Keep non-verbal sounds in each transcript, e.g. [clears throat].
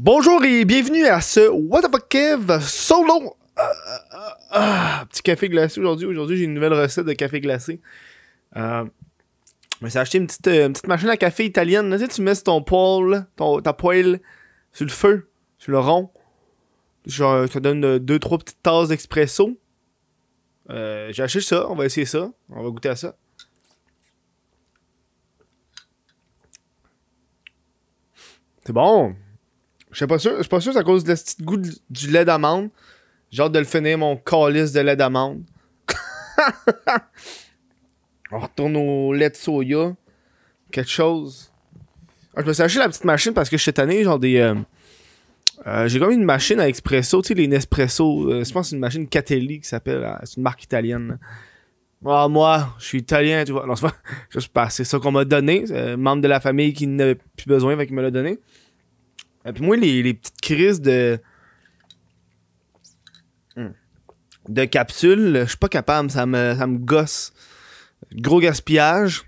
Bonjour et bienvenue à ce What the fuck Kev solo. Euh, euh, euh, petit café glacé aujourd'hui. Aujourd'hui, j'ai une nouvelle recette de café glacé. Je me acheté une petite, machine à café italienne. Tu, sais, tu mets ton poêle, ton, ta poêle sur le feu, sur le rond. Genre, ça donne 2-3 petites tasses d'expresso. J'ai acheté ça. On va essayer ça. On va goûter à ça. C'est bon. Je suis pas sûr. Je suis pas sûr c'est à cause de petit goût du lait d'amande. J'ai hâte de le finir, mon calice de lait d'amande. [laughs] On retourne au lait de soya. Quelque chose. Ah, je me suis acheté la petite machine parce que suis tanné, genre des. euh, euh, j'ai comme une machine à expresso, tu sais, les Nespresso. euh, je pense que c'est une machine Catelli qui s'appelle. c'est une marque italienne. Ah, moi, je suis italien, tu vois. Non, c'est [laughs] c'est ça qu'on m'a donné. membre de la famille qui n'avait plus besoin, fait qu'il me l'a donné. Et puis moi, les, les petites crises de. Hmm. de capsules, je suis pas capable, ça me, ça me gosse. Gros gaspillage.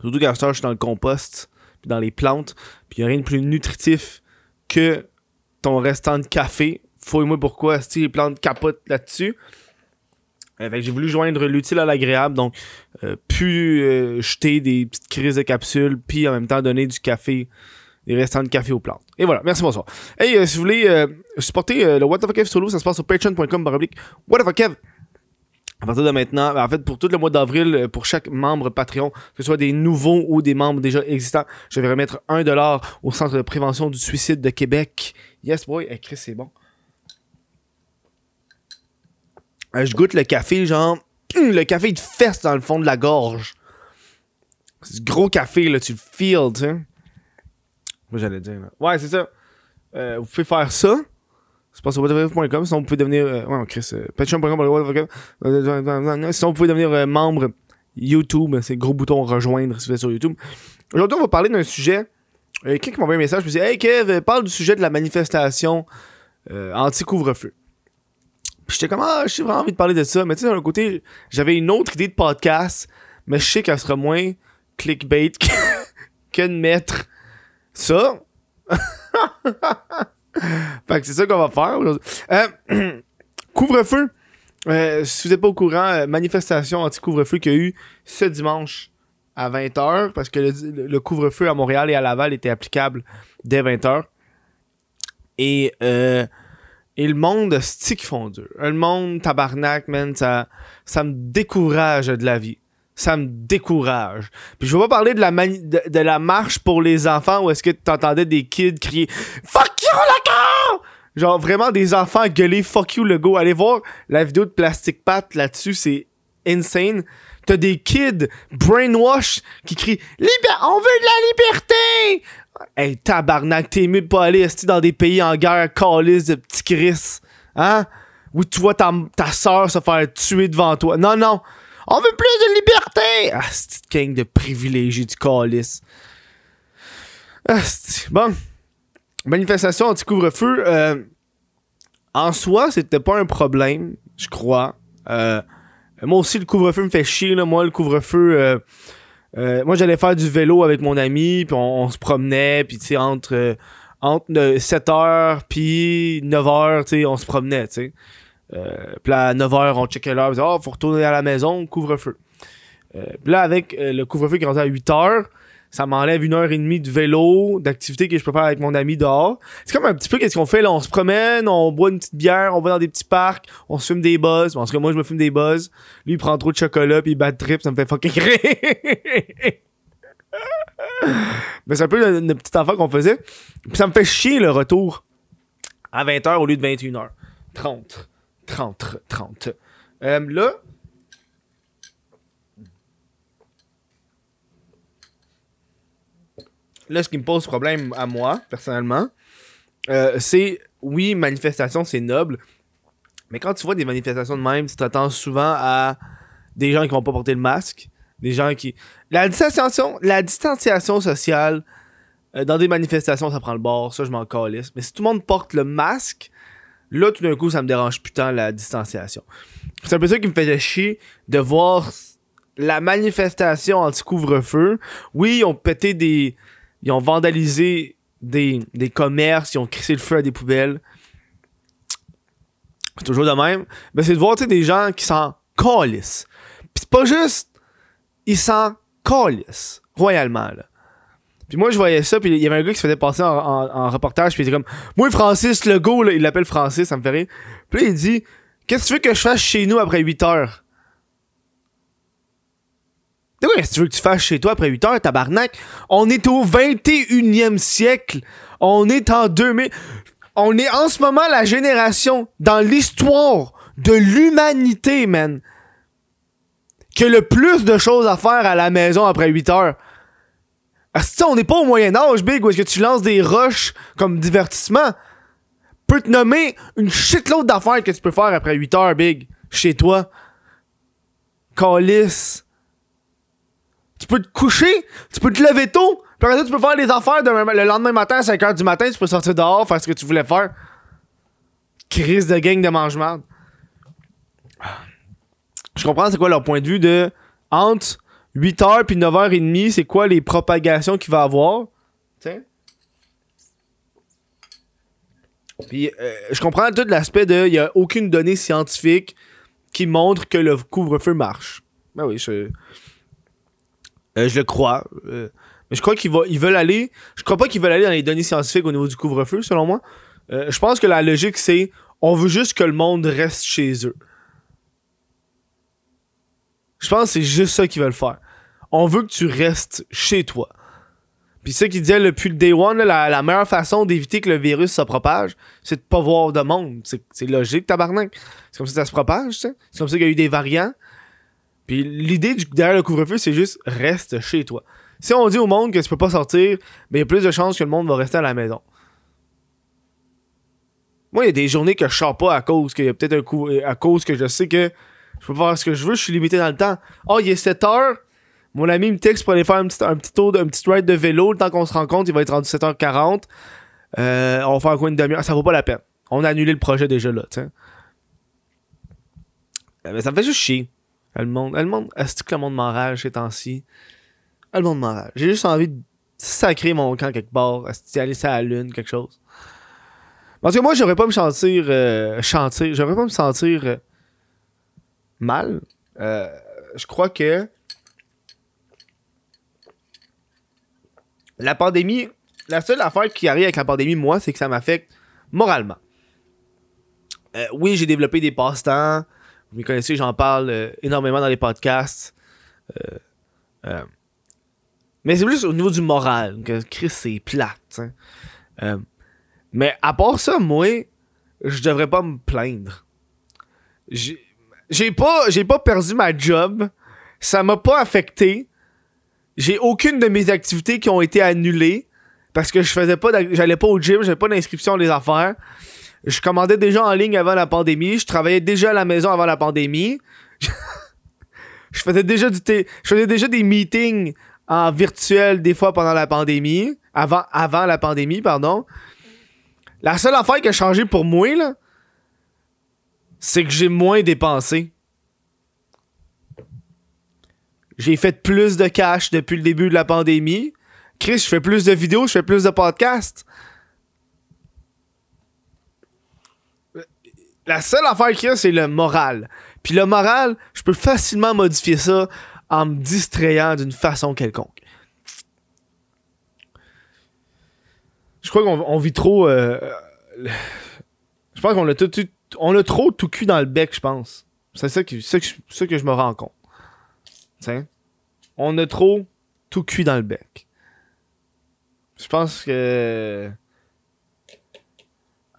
Surtout temps, je suis dans le compost, puis dans les plantes, puis y a rien de plus nutritif que ton restant de café. Fouille-moi pourquoi, si les plantes capotent là-dessus. Euh, j'ai voulu joindre l'utile à l'agréable, donc euh, plus euh, jeter des petites crises de capsules, puis en même temps donner du café, des restants de café aux plantes. Et voilà, merci, bonsoir. Hey, euh, si vous voulez euh, supporter euh, le What the fuck Kev solo, ça se passe sur patreon.com What the fuck Kev. À partir de maintenant, en fait, pour tout le mois d'avril, pour chaque membre Patreon, que ce soit des nouveaux ou des membres déjà existants, je vais remettre 1$ au Centre de prévention du suicide de Québec. Yes, boy. Hey, Chris, c'est bon. Je goûte le café, genre, hum, le café, il te fesse dans le fond de la gorge. C'est du gros café, là, tu le feels, tu. Moi, j'allais dire. Ouais, c'est ça. Euh, vous pouvez faire ça. C'est pas sur whatever.com. Sinon, vous pouvez devenir. Euh, ouais, Chris. Euh, Patreon.com. Sinon, vous pouvez devenir membre YouTube. C'est gros bouton rejoindre si vous sur YouTube. Aujourd'hui, on va parler d'un sujet. Quelqu'un m'a envoyé un message. Je me dit Hey Kev, parle du sujet de la manifestation anti-couvre-feu. Puis j'étais comme, ah, j'ai vraiment envie de parler de ça. Mais tu sais, d'un côté, j'avais une autre idée de podcast. Mais je sais qu'elle sera moins clickbait [laughs] que, que de mettre ça? [laughs] fait que c'est ça qu'on va faire aujourd'hui. Euh, [clears throat] couvre-feu. Euh, si vous n'êtes pas au courant, euh, manifestation anti-couvre-feu qu'il y a eu ce dimanche à 20h, parce que le, couvre-feu à Montréal et à Laval était applicable dès 20h. Et, et le monde, stick font dur. Le monde, tabarnak, man, ça, ça me décourage de la vie. Ça me décourage. Puis je vais pas parler de la, de, la marche pour les enfants où est-ce que t'entendais des kids crier « Fuck you, le gars! » Genre vraiment des enfants gueuler « Fuck you, le go ». Allez voir la vidéo de Plastic Pat là-dessus, c'est insane. T'as des kids brainwash qui crient « Libé- On veut de la liberté! » Hey, tabarnak, t'es mieux de pas aller dans des pays en guerre, calice de petits Chris. Hein? Où tu vois ta, ta soeur se faire tuer devant toi. Non, non. On veut plus de liberté! Ah, c'est gang de privilégiés du calice. Ah, bon? Manifestation anti-couvre-feu. euh, en soi, c'était pas un problème, je crois. Euh, moi aussi, le couvre-feu me fait chier. Là. Moi, le couvre-feu. euh, moi, j'allais faire du vélo avec mon ami, puis on, se promenait, puis tu sais, entre, entre 7h puis 9h, tu sais, on se promenait, tu sais. Euh, puis là, à 9h, on checkait l'heure, on disait, oh, faut retourner à la maison, couvre-feu. Euh, là, avec euh, le couvre-feu qui est à 8h, ça m'enlève une heure et demie de vélo, d'activité que je peux faire avec mon ami dehors. C'est comme un petit peu qu'est-ce qu'on fait là, on se promène, on boit une petite bière, on va dans des petits parcs, on se fume des buzz. En tout cas, moi, je me fume des buzz. Lui, il prend trop de chocolat, puis il bat de trip, ça me fait fucking rire. [laughs] Mais c'est un peu le, le petit enfant qu'on faisait. Puis ça me fait chier le retour à 20h au lieu de 21h. 30. 30. 30. Euh, là. Là, ce qui me pose problème à moi, personnellement, euh, c'est oui, manifestation, c'est noble. Mais quand tu vois des manifestations de même, tu t'attends souvent à des gens qui vont pas porter le masque, des gens qui. La distanciation, la distanciation sociale euh, dans des manifestations, ça prend le bord, ça je m'en calisse. Mais si tout le monde porte le masque, là tout d'un coup ça me dérange putain la distanciation. C'est un peu ça qui me faisait chier de voir la manifestation anti-couvre-feu. Oui, ils ont pété des. Ils ont vandalisé des, des commerces, ils ont crissé le feu à des poubelles. C'est toujours de même. Ben, c'est de voir des gens qui s'en calissent. Puis c'est pas juste, ils s'en calissent, royalement. Là. Puis moi, je voyais ça, puis il y avait un gars qui se faisait passer en, en, reportage, puis il était comme, moi, Francis Legault, là, il l'appelle Francis, ça me fait rire. Puis là, il dit, qu'est-ce que tu veux que je fasse chez nous après 8 heures? Qu'est-ce que tu veux que tu fasses chez toi après 8 heures, tabarnak? On est au 21e siècle. On est en 2000. On est en ce moment la génération dans l'histoire de l'humanité, man, qui a le plus de choses à faire à la maison après 8 heures. Ah, on n'est pas au Moyen-Âge, Big, où est-ce que tu lances des roches comme divertissement. Peut te nommer une shitload d'affaires que tu peux faire après 8 heures, Big, chez toi. Calice. Tu peux te coucher, tu peux te lever tôt, puis après tu peux faire les affaires le lendemain matin à 5h du matin, tu peux sortir dehors, faire ce que tu voulais faire. Crise de gang de mangement. Je comprends c'est quoi leur point de vue de entre 8h puis 9h30, c'est quoi les propagations qu'il va avoir? Tiens. Puis euh, je comprends tout l'aspect de il n'y a aucune donnée scientifique qui montre que le couvre-feu marche. Ben oui, je, euh, je le crois. Euh, mais je crois qu'ils ils veulent aller. Je crois pas qu'ils veulent aller dans les données scientifiques au niveau du couvre-feu, selon moi. je pense que la logique, c'est on veut juste que le monde reste chez eux. Je pense que c'est juste ça qu'ils veulent faire on veut que tu restes chez toi. Puis ça qui disait depuis le day one, la, meilleure façon d'éviter que le virus se propage, c'est de pas voir de monde. C'est logique, tabarnak. C'est comme ça que ça se propage. C'est comme ça qu'il y a eu des variants. Puis l'idée derrière le couvre-feu, c'est juste reste chez toi. Si on dit au monde que tu peux pas sortir, ben il y a plus de chances que le monde va rester à la maison. Moi, il y a des journées que je sors pas à cause qu'il y a peut-être un coup à cause que je sais que je peux faire ce que je veux, je suis limité dans le temps. Oh, il est 7 heures, mon ami me texte pour aller faire un petit, tour, un petit ride de vélo. Le temps qu'on se rencontre, il va être rendu 7h40. Euh, on va faire un coin de demi-heure. Ça vaut pas la peine. On a annulé le projet déjà là, tu euh, Mais ça me fait juste chier. Le monde, le monde, est-ce que le monde m'enrage ces temps-ci? Le monde m'enrage. J'ai juste envie de sacrer mon camp quelque part. Est-ce aller à la lune, quelque chose? Parce que moi, j'aurais pas me sentir. Euh, chanter. J'aurais pas me sentir euh, mal. je crois que la pandémie, la seule affaire qui arrive avec la pandémie, moi, c'est que ça m'affecte moralement. Euh, oui, j'ai développé des passe-temps. Vous me connaissez, j'en parle euh, énormément dans les podcasts. Euh, mais c'est plus au niveau du moral que Chris, c'est plate. mais à part ça, moi, je devrais pas me plaindre. Pas, j'ai pas perdu ma job. Ça m'a pas affecté. J'ai aucune de mes activités qui ont été annulées parce que je faisais pas j'allais pas au gym, j'avais pas d'inscription les affaires. Je commandais déjà en ligne avant la pandémie, je travaillais déjà à la maison avant la pandémie. [laughs] je faisais déjà du je faisais déjà des meetings en virtuel des fois pendant la pandémie, avant avant la pandémie, pardon. La seule affaire qui a changé pour moi là, c'est que j'ai moins dépensé. J'ai fait plus de cash depuis le début de la pandémie. Chris, je fais plus de vidéos, je fais plus de podcasts. La seule affaire qu'il y a, c'est le moral. Puis le moral, je peux facilement modifier ça en me distrayant d'une façon quelconque. Je crois qu'on vit trop. Euh, je pense qu'on a, tout, on a trop tout cul dans le bec, je pense. C'est ça, que, ça que je me rends compte. On a trop tout cuit dans le bec. Je pense que.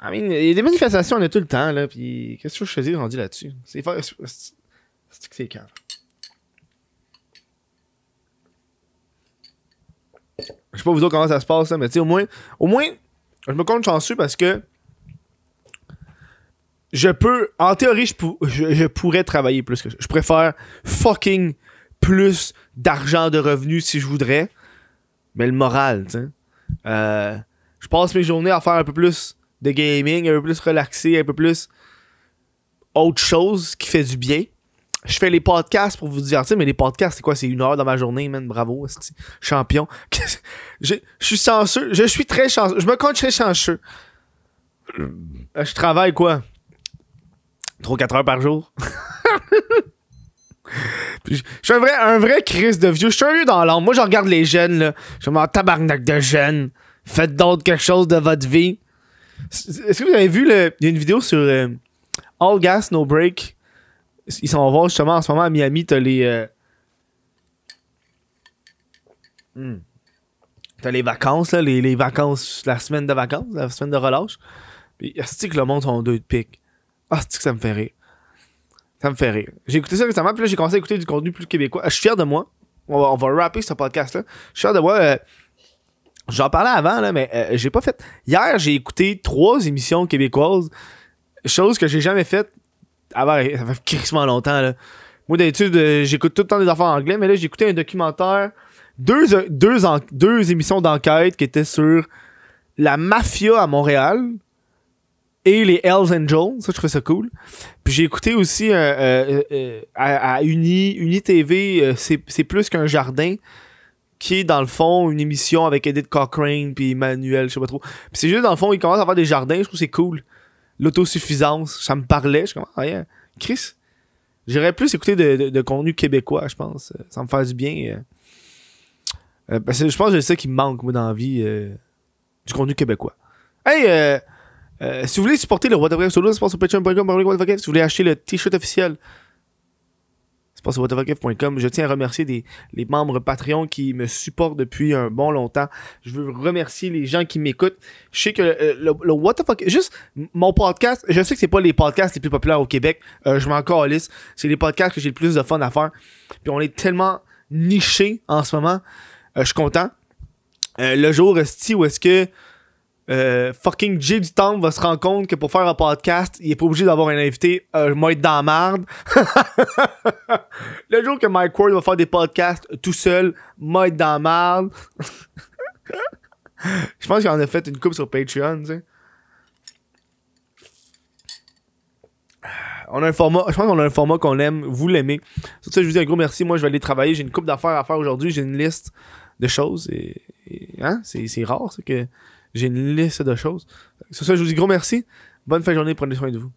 I mean, il y a des manifestations, on a tout le temps, là. Puis, qu'est-ce que je faisais rendu là-dessus? C'est que c'est calme. Je sais pas vous dire comment ça se passe, là, mais tu au moins, au moins, je me compte chanceux parce que je peux, en théorie, je, pourrais travailler plus que ça. Je préfère fucking plus d'argent de revenus si je voudrais. Mais le moral, tu sais. Euh, je passe mes journées à faire un peu plus de gaming, un peu plus relaxé, un peu plus autre chose qui fait du bien. je fais les podcasts pour vous divertir, mais les podcasts, c'est quoi? C'est une heure dans ma journée, man. Bravo, champion. [laughs] je, je suis chanceux. Je suis très chanceux. Je me compte très chanceux. Euh, Je travaille quoi? 3-4 heures par jour. [laughs] Je suis un vrai, un vrai Chris de vieux. Je suis un vieux dans l'âme. Moi, je regarde les jeunes, là. Je suis tabarnak de jeunes. Faites d'autres quelque chose de votre vie. Est-ce que vous avez vu, le... il y a une vidéo sur euh, All Gas, No Break? Ils s'en vont justement en ce moment à Miami. T'as les. euh, hmm. T'as les vacances, là, les, les vacances, la semaine de vacances, la semaine de relâche. Puis, est que le monde sont deux de pique? Ah, que ça me fait rire. Ça me fait rire. J'ai écouté ça récemment, puis là, j'ai commencé à écouter du contenu plus québécois. Je suis fier de moi. On va, on va rapper ce podcast-là. Je suis fier de moi. euh, J'en parlais avant, là, mais euh, j'ai pas fait. Hier, j'ai écouté trois émissions québécoises. Chose que j'ai jamais faite avant. Ça fait crissement longtemps, là. Moi, d'habitude, euh, j'écoute tout le temps des affaires anglais, mais là, j'ai écouté un documentaire. Deux, euh, deux, deux émissions d'enquête qui étaient sur la mafia à Montréal et les Hells Angels. Ça, je trouvais ça cool. Puis j'ai écouté aussi euh, euh, euh, à, Uni, Uni TV, c'est plus qu'un jardin, qui est dans le fond une émission avec Edith Cochrane puis Emmanuel, je sais pas trop. Puis c'est juste dans le fond, ils commencent à faire des jardins, je trouve c'est cool. L'autosuffisance, ça me parlait, je suis comme, ah yeah, Chris. J'aurais plus écouter de, de- contenu québécois, je pense. Ça me fait du bien. parce que je pense que c'est ça qui me manque, moi, dans la vie. du contenu québécois. Hey, euh, si vous voulez supporter le What the Fuck Solo, c'est pas sur patreon.com. Si vous voulez acheter le t-shirt officiel, c'est pas sur whatthefuckf.com. Je tiens à remercier des, les membres Patreon qui me supportent depuis un bon longtemps. Je veux remercier les gens qui m'écoutent. Je sais que euh, le, le What the Fuck, juste mon podcast, je sais que c'est pas les podcasts les plus populaires au Québec. Euh, je m'en calisse. C'est les podcasts que j'ai le plus de fun à faire. Puis on est tellement niché en ce moment. Euh, je suis content. Le jour esti où est-ce que euh, fucking Jay du Temple va se rendre compte que pour faire un podcast, il est pas obligé d'avoir un invité. Euh, moi être dans la marde. [laughs] le jour que Mike Ward va faire des podcasts tout seul, moi être dans la marde. [laughs] Je pense qu'il en a fait une coupe sur Patreon. On a un format, je pense qu'on a un format qu'on aime, vous l'aimez. Ça, je vous dis un gros merci. Moi, je vais aller travailler. J'ai une coupe d'affaires à faire aujourd'hui. J'ai une liste de choses. Et, hein? c'est, c'est rare, ça, que j'ai une liste de choses. Sur ça, je vous dis gros merci. Bonne fin de journée. Prenez soin de vous.